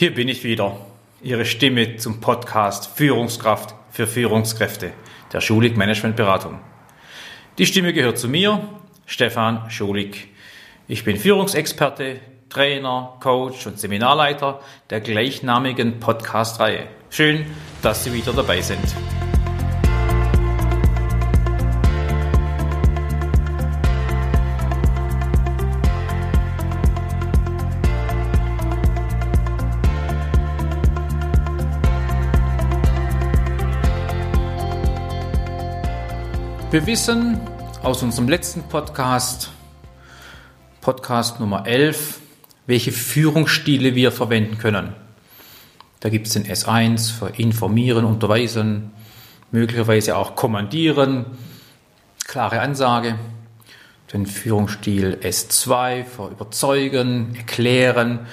Hier bin ich wieder, Ihre Stimme zum Podcast Führungskraft für Führungskräfte der Schulig Management Beratung. Die Stimme gehört zu mir, Stefan Schulig. Ich bin Führungsexperte, Trainer, Coach und Seminarleiter der gleichnamigen Podcast-Reihe. Schön, dass Sie wieder dabei sind. Wir wissen aus unserem letzten Podcast, Podcast Nummer 11, welche Führungsstile wir verwenden können. Da gibt es den S1 für informieren, unterweisen, möglicherweise auch kommandieren, klare Ansage. Den Führungsstil S2 für überzeugen, erklären,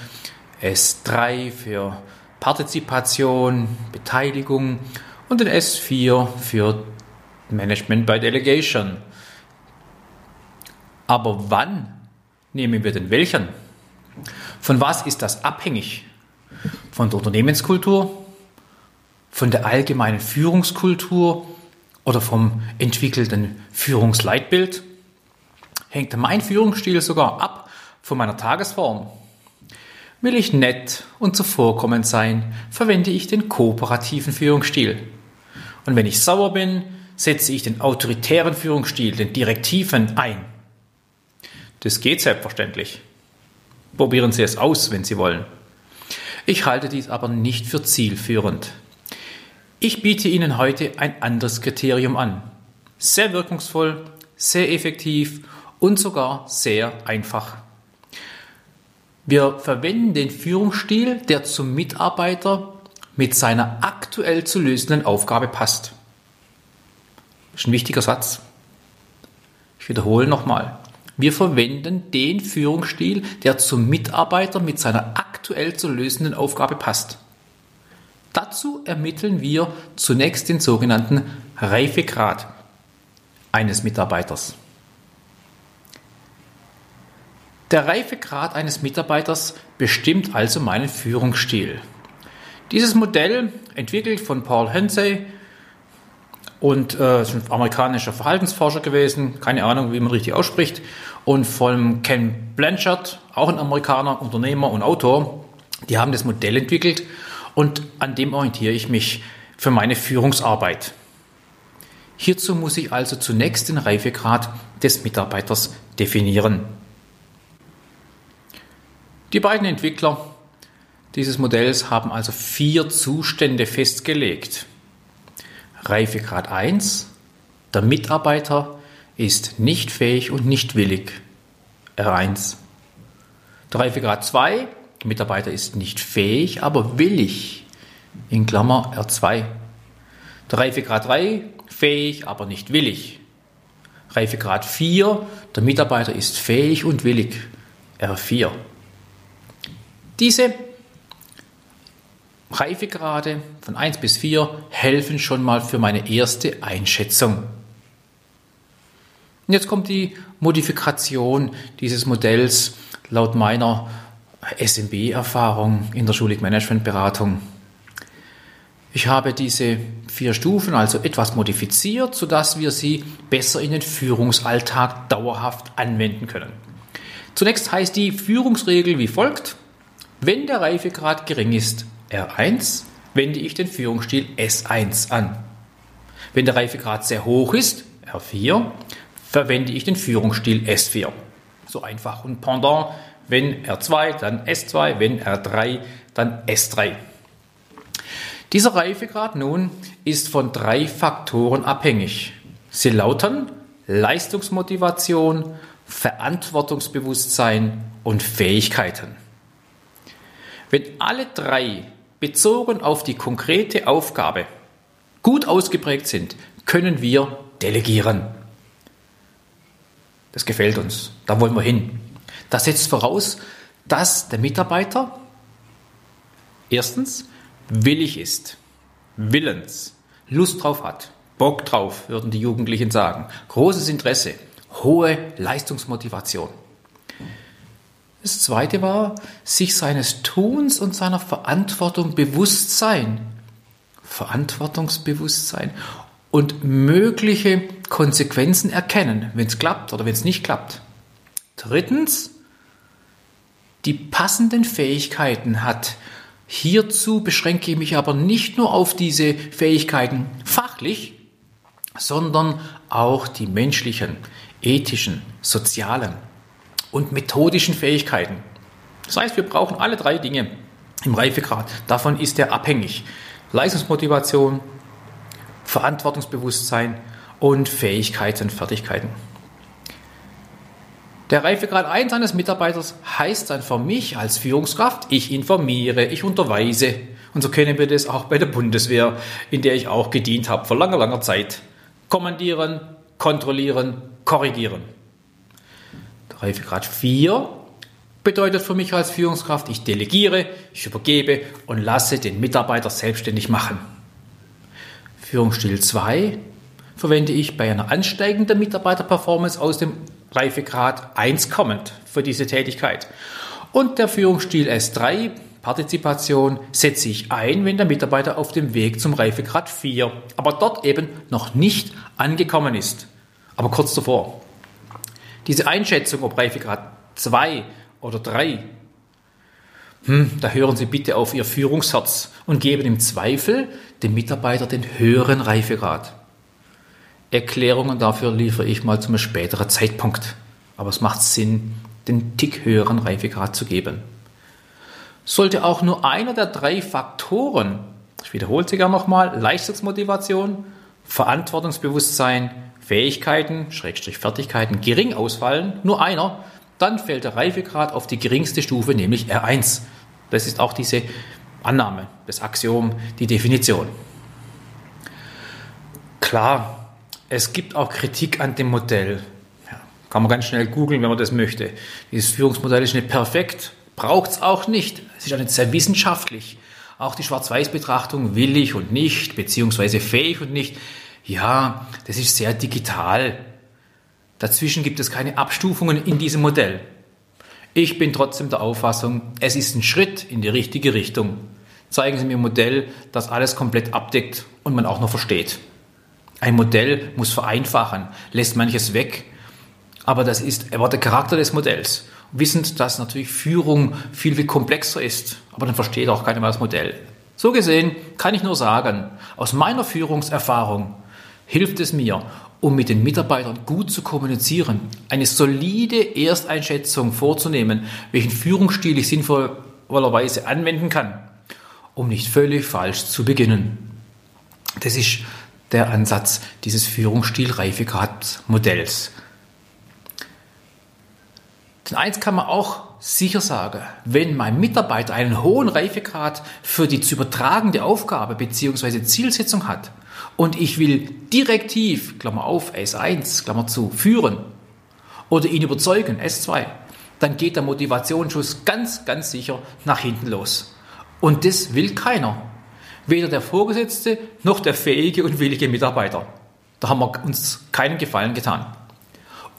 S3 für Partizipation, Beteiligung und den S4 für Management by Delegation. Aber wann nehmen wir denn welchen? Von was ist das abhängig? Von der Unternehmenskultur? Von der allgemeinen Führungskultur? Oder vom entwickelten Führungsleitbild? Hängt mein Führungsstil sogar ab von meiner Tagesform? Will ich nett und zuvorkommend sein, verwende ich den kooperativen Führungsstil. Und wenn ich sauer bin, setze ich den autoritären Führungsstil, den Direktiven ein. Das geht selbstverständlich. Probieren Sie es aus, wenn Sie wollen. Ich halte dies aber nicht für zielführend. Ich biete Ihnen heute ein anderes Kriterium an. Sehr wirkungsvoll, sehr effektiv und sogar sehr einfach. Wir verwenden den Führungsstil, der zum Mitarbeiter mit seiner aktuell zu lösenden Aufgabe passt. Das ist ein wichtiger Satz. Ich wiederhole nochmal. Wir verwenden den Führungsstil, der zum Mitarbeiter mit seiner aktuell zu lösenden Aufgabe passt. Dazu ermitteln wir zunächst den sogenannten Reifegrad eines Mitarbeiters. Der Reifegrad eines Mitarbeiters bestimmt also meinen Führungsstil. Dieses Modell, entwickelt von Paul Hensey, und äh, ist ein amerikanischer Verhaltensforscher gewesen, keine Ahnung, wie man richtig ausspricht, und von Ken Blanchard, auch ein Amerikaner, Unternehmer und Autor. Die haben das Modell entwickelt und an dem orientiere ich mich für meine Führungsarbeit. Hierzu muss ich also zunächst den Reifegrad des Mitarbeiters definieren. Die beiden Entwickler dieses Modells haben also vier Zustände festgelegt. Reifegrad 1. Der Mitarbeiter ist nicht fähig und nicht willig. R1. Der Reifegrad 2. Der Mitarbeiter ist nicht fähig, aber willig. In Klammer R2. Der Reifegrad 3. Fähig, aber nicht willig. Reifegrad 4. Der Mitarbeiter ist fähig und willig. R4. Diese Reifegrade von 1 bis 4 helfen schon mal für meine erste Einschätzung. Und jetzt kommt die Modifikation dieses Modells laut meiner SMB-Erfahrung in der Schulig Management Beratung. Ich habe diese vier Stufen also etwas modifiziert, sodass wir sie besser in den Führungsalltag dauerhaft anwenden können. Zunächst heißt die Führungsregel wie folgt. Wenn der Reifegrad gering ist, R1 wende ich den Führungsstil S1 an. Wenn der Reifegrad sehr hoch ist, R4, verwende ich den Führungsstil S4. So einfach. Und Pendant, wenn R2, dann S2, wenn R3, dann S3. Dieser Reifegrad nun ist von drei Faktoren abhängig. Sie lauten Leistungsmotivation, Verantwortungsbewusstsein und Fähigkeiten. Wenn alle drei bezogen auf die konkrete Aufgabe gut ausgeprägt sind, können wir delegieren. Das gefällt uns. Da wollen wir hin. Das setzt voraus, dass der Mitarbeiter erstens willig ist, willens, Lust drauf hat, Bock drauf, würden die Jugendlichen sagen, großes Interesse, hohe Leistungsmotivation. Das zweite war, sich seines Tuns und seiner Verantwortung bewusst sein. Verantwortungsbewusstsein und mögliche Konsequenzen erkennen, wenn es klappt oder wenn es nicht klappt. Drittens, die passenden Fähigkeiten hat. Hierzu beschränke ich mich aber nicht nur auf diese Fähigkeiten fachlich, sondern auch die menschlichen, ethischen, sozialen und methodischen Fähigkeiten. Das heißt, wir brauchen alle drei Dinge im Reifegrad. Davon ist er abhängig. Leistungsmotivation, Verantwortungsbewusstsein und Fähigkeiten, Fertigkeiten. Der Reifegrad 1 eines Mitarbeiters heißt dann für mich als Führungskraft, ich informiere, ich unterweise. Und so kennen wir das auch bei der Bundeswehr, in der ich auch gedient habe vor langer, langer Zeit. Kommandieren, kontrollieren, korrigieren. Reifegrad 4 bedeutet für mich als Führungskraft, ich delegiere, ich übergebe und lasse den Mitarbeiter selbstständig machen. Führungsstil 2 verwende ich bei einer ansteigenden Mitarbeiterperformance aus dem Reifegrad 1 kommend für diese Tätigkeit. Und der Führungsstil S3, Partizipation, setze ich ein, wenn der Mitarbeiter auf dem Weg zum Reifegrad 4, aber dort eben noch nicht angekommen ist, aber kurz davor. Diese Einschätzung, ob Reifegrad 2 oder 3, hm, da hören Sie bitte auf Ihr Führungsherz und geben im Zweifel dem Mitarbeiter den höheren Reifegrad. Erklärungen dafür liefere ich mal zum späteren Zeitpunkt. Aber es macht Sinn, den Tick höheren Reifegrad zu geben. Sollte auch nur einer der drei Faktoren, ich wiederhole sie gerne nochmal, Leistungsmotivation, Verantwortungsbewusstsein, Fähigkeiten, Schrägstrich Fertigkeiten gering ausfallen, nur einer, dann fällt der Reifegrad auf die geringste Stufe, nämlich R1. Das ist auch diese Annahme, das Axiom, die Definition. Klar, es gibt auch Kritik an dem Modell. Ja, kann man ganz schnell googeln, wenn man das möchte. Dieses Führungsmodell ist nicht perfekt, braucht es auch nicht. Es ist auch nicht sehr wissenschaftlich. Auch die Schwarz-Weiß-Betrachtung willig und nicht, beziehungsweise fähig und nicht. Ja, das ist sehr digital. Dazwischen gibt es keine Abstufungen in diesem Modell. Ich bin trotzdem der Auffassung, es ist ein Schritt in die richtige Richtung. Zeigen Sie mir ein Modell, das alles komplett abdeckt und man auch noch versteht. Ein Modell muss vereinfachen, lässt manches weg, aber das ist aber der Charakter des Modells. Wissend, dass natürlich Führung viel, viel komplexer ist, aber dann versteht auch keiner mehr das Modell. So gesehen kann ich nur sagen, aus meiner Führungserfahrung hilft es mir, um mit den Mitarbeitern gut zu kommunizieren, eine solide Ersteinschätzung vorzunehmen, welchen Führungsstil ich sinnvollerweise anwenden kann, um nicht völlig falsch zu beginnen. Das ist der Ansatz dieses Führungsstil-Reifegrad-Modells. Denn eins kann man auch sicher sagen, wenn mein Mitarbeiter einen hohen Reifegrad für die zu übertragende Aufgabe bzw. Zielsetzung hat und ich will direktiv, Klammer auf, S1, Klammer zu, führen oder ihn überzeugen, S2, dann geht der Motivationsschuss ganz, ganz sicher nach hinten los. Und das will keiner. Weder der Vorgesetzte noch der fähige und willige Mitarbeiter. Da haben wir uns keinen Gefallen getan.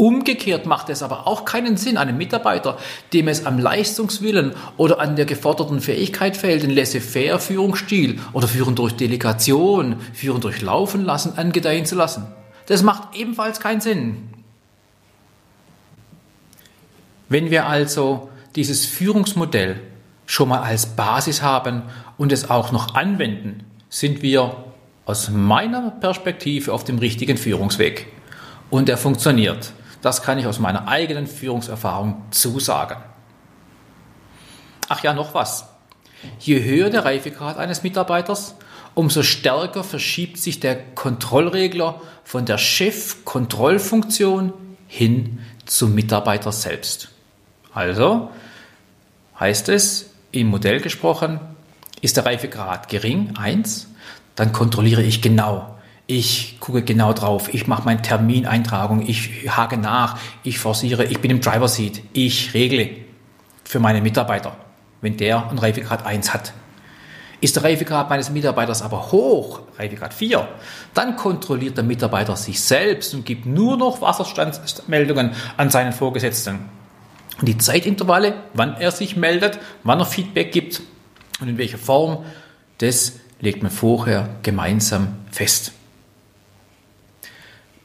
Umgekehrt macht es aber auch keinen Sinn, einem Mitarbeiter, dem es am Leistungswillen oder an der geforderten Fähigkeit fehlt, den laissez-faire Führungsstil oder Führen durch Delegation, Führen durch Laufen lassen, angedeihen zu lassen. Das macht ebenfalls keinen Sinn. Wenn wir also dieses Führungsmodell schon mal als Basis haben und es auch noch anwenden, sind wir aus meiner Perspektive auf dem richtigen Führungsweg. Und er funktioniert. Das kann ich aus meiner eigenen Führungserfahrung zusagen. Ach ja, noch was. Je höher der Reifegrad eines Mitarbeiters, umso stärker verschiebt sich der Kontrollregler von der Chefkontrollfunktion hin zum Mitarbeiter selbst. Also heißt es, im Modell gesprochen, ist der Reifegrad gering, 1, dann kontrolliere ich genau. Ich gucke genau drauf, ich mache meine Termineintragung, ich hake nach, ich forciere, ich bin im Driver Seat, ich regle für meine Mitarbeiter, wenn der einen Reifegrad 1 hat. Ist der Reifegrad meines Mitarbeiters aber hoch, Reifegrad 4, dann kontrolliert der Mitarbeiter sich selbst und gibt nur noch Wasserstandsmeldungen an seinen Vorgesetzten. Und die Zeitintervalle, wann er sich meldet, wann er Feedback gibt und in welcher Form, das legt man vorher gemeinsam fest.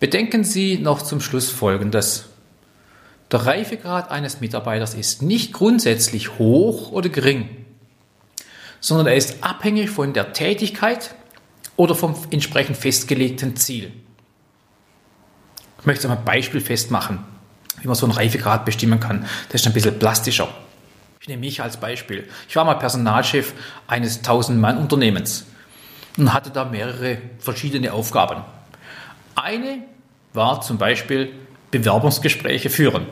Bedenken Sie noch zum Schluss Folgendes. Der Reifegrad eines Mitarbeiters ist nicht grundsätzlich hoch oder gering, sondern er ist abhängig von der Tätigkeit oder vom entsprechend festgelegten Ziel. Ich möchte mal ein Beispiel festmachen, wie man so einen Reifegrad bestimmen kann. Das ist ein bisschen plastischer. Ich nehme mich als Beispiel. Ich war mal Personalchef eines 1000-Mann-Unternehmens und hatte da mehrere verschiedene Aufgaben. Eine war zum Beispiel Bewerbungsgespräche führen.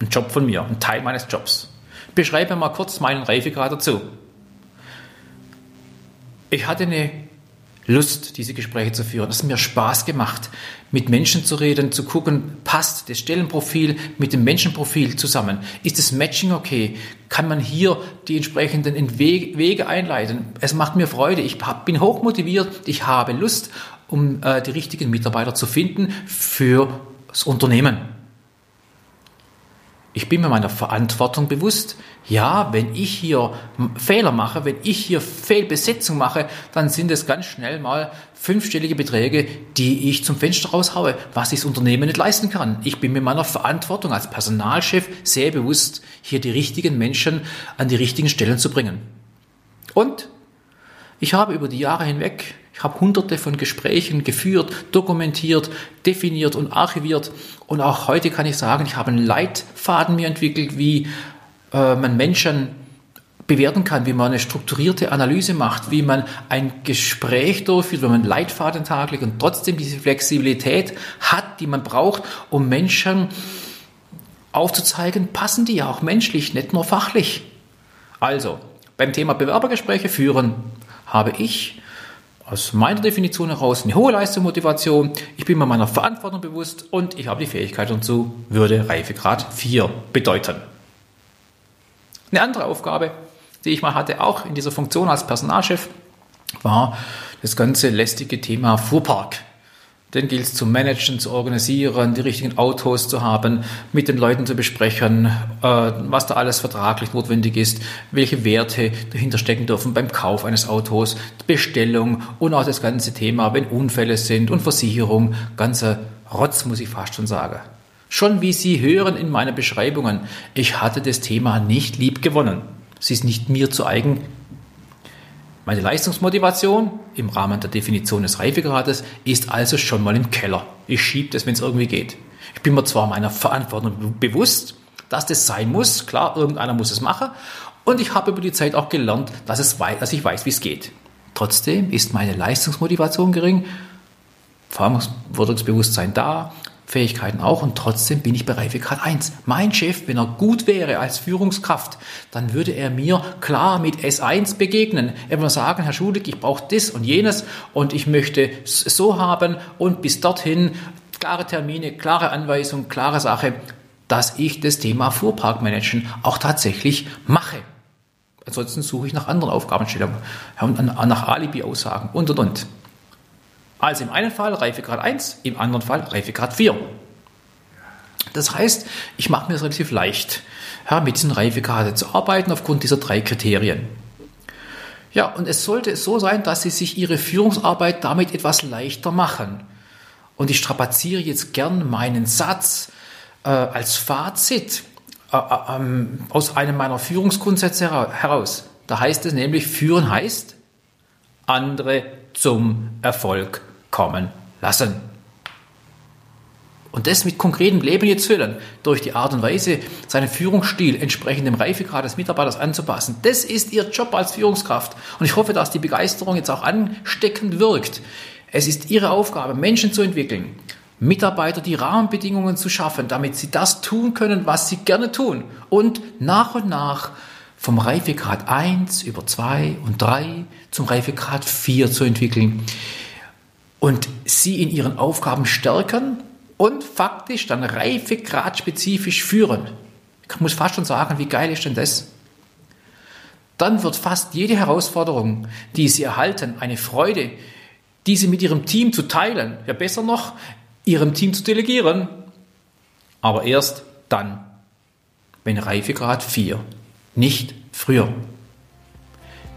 Ein Job von mir, ein Teil meines Jobs. Beschreibe mal kurz meinen Reifegrad dazu. Ich hatte eine Lust, diese Gespräche zu führen. Es hat mir Spaß gemacht, mit Menschen zu reden, zu gucken, passt das Stellenprofil mit dem Menschenprofil zusammen? Ist das Matching okay? Kann man hier die entsprechenden Wege einleiten? Es macht mir Freude. Ich bin hochmotiviert. Ich habe Lust, um äh, die richtigen Mitarbeiter zu finden für das Unternehmen. Ich bin mir meiner Verantwortung bewusst. Ja, wenn ich hier Fehler mache, wenn ich hier Fehlbesetzung mache, dann sind es ganz schnell mal fünfstellige Beträge, die ich zum Fenster raushaue, was ich das Unternehmen nicht leisten kann. Ich bin mir meiner Verantwortung als Personalchef sehr bewusst, hier die richtigen Menschen an die richtigen Stellen zu bringen. Und ich habe über die Jahre hinweg ich habe hunderte von Gesprächen geführt, dokumentiert, definiert und archiviert. Und auch heute kann ich sagen, ich habe einen Leitfaden mir entwickelt, wie äh, man Menschen bewerten kann, wie man eine strukturierte Analyse macht, wie man ein Gespräch durchführt, wenn man Leitfaden taglegt und trotzdem diese Flexibilität hat, die man braucht, um Menschen aufzuzeigen, passen die ja auch menschlich, nicht nur fachlich. Also, beim Thema Bewerbergespräche führen habe ich aus meiner Definition heraus eine hohe Leistungsmotivation, ich bin mir meiner Verantwortung bewusst und ich habe die Fähigkeit dazu, würde Reifegrad 4 bedeuten. Eine andere Aufgabe, die ich mal hatte, auch in dieser Funktion als Personalchef, war das ganze lästige Thema Fuhrpark. Den gilt es zu managen, zu organisieren, die richtigen Autos zu haben, mit den Leuten zu besprechen, äh, was da alles vertraglich notwendig ist, welche Werte dahinter stecken dürfen beim Kauf eines Autos, Bestellung und auch das ganze Thema, wenn Unfälle sind und Versicherung, ganzer Rotz, muss ich fast schon sagen. Schon wie Sie hören in meinen Beschreibungen, ich hatte das Thema nicht lieb gewonnen. Sie ist nicht mir zu eigen meine Leistungsmotivation im Rahmen der Definition des Reifegrades ist also schon mal im Keller. Ich schiebe das, wenn es irgendwie geht. Ich bin mir zwar meiner Verantwortung bewusst, dass das sein muss. Klar, irgendeiner muss es machen. Und ich habe über die Zeit auch gelernt, dass, es, dass ich weiß, wie es geht. Trotzdem ist meine Leistungsmotivation gering, Verantwortungsbewusstsein da, Fähigkeiten auch und trotzdem bin ich bei Reifegrad 1. Mein Chef, wenn er gut wäre als Führungskraft, dann würde er mir klar mit S1 begegnen. Er würde sagen, Herr Schulig, ich brauche das und jenes und ich möchte es so haben und bis dorthin klare Termine, klare Anweisung, klare Sache, dass ich das Thema Fuhrparkmanagen auch tatsächlich mache. Ansonsten suche ich nach anderen Aufgabenstellungen, nach Alibi-Aussagen und und und. Also im einen Fall Reifegrad 1, im anderen Fall Reifegrad 4. Das heißt, ich mache mir es relativ leicht, ja, mit diesen Reifegraden zu arbeiten aufgrund dieser drei Kriterien. Ja, und es sollte so sein, dass Sie sich Ihre Führungsarbeit damit etwas leichter machen. Und ich strapaziere jetzt gern meinen Satz äh, als Fazit äh, äh, ähm, aus einem meiner Führungsgrundsätze heraus. Da heißt es nämlich, führen heißt, andere zum Erfolg kommen lassen. Und das mit konkretem Leben jetzt füllen, durch die Art und Weise, seinen Führungsstil entsprechend dem Reifegrad des Mitarbeiters anzupassen. Das ist Ihr Job als Führungskraft. Und ich hoffe, dass die Begeisterung jetzt auch ansteckend wirkt. Es ist Ihre Aufgabe, Menschen zu entwickeln, Mitarbeiter die Rahmenbedingungen zu schaffen, damit sie das tun können, was sie gerne tun. Und nach und nach vom Reifegrad 1 über 2 und 3 zum Reifegrad 4 zu entwickeln und sie in ihren Aufgaben stärken und faktisch dann reifegradspezifisch führen. Ich muss fast schon sagen, wie geil ist denn das? Dann wird fast jede Herausforderung, die sie erhalten, eine Freude, diese mit ihrem Team zu teilen, ja besser noch, ihrem Team zu delegieren, aber erst dann. wenn Reifegrad 4, nicht früher.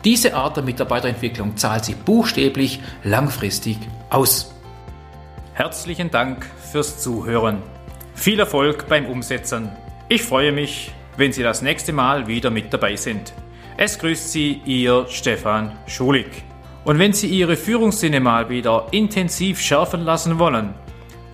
Diese Art der Mitarbeiterentwicklung zahlt sich buchstäblich langfristig aus. Herzlichen Dank fürs Zuhören. Viel Erfolg beim Umsetzen. Ich freue mich, wenn Sie das nächste Mal wieder mit dabei sind. Es grüßt Sie Ihr Stefan Schulig. Und wenn Sie Ihre Führungssinne mal wieder intensiv schärfen lassen wollen,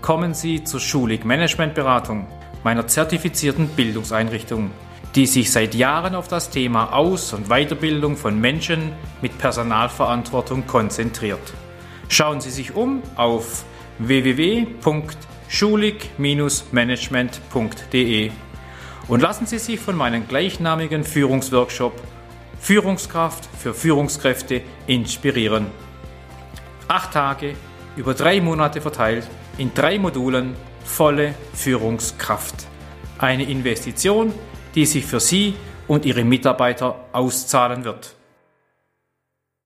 kommen Sie zur Schulig Management Beratung, meiner zertifizierten Bildungseinrichtung die sich seit Jahren auf das Thema Aus- und Weiterbildung von Menschen mit Personalverantwortung konzentriert. Schauen Sie sich um auf www.schulig-management.de und lassen Sie sich von meinem gleichnamigen Führungsworkshop Führungskraft für Führungskräfte inspirieren. Acht Tage über drei Monate verteilt in drei Modulen volle Führungskraft. Eine Investition, die sich für Sie und Ihre Mitarbeiter auszahlen wird.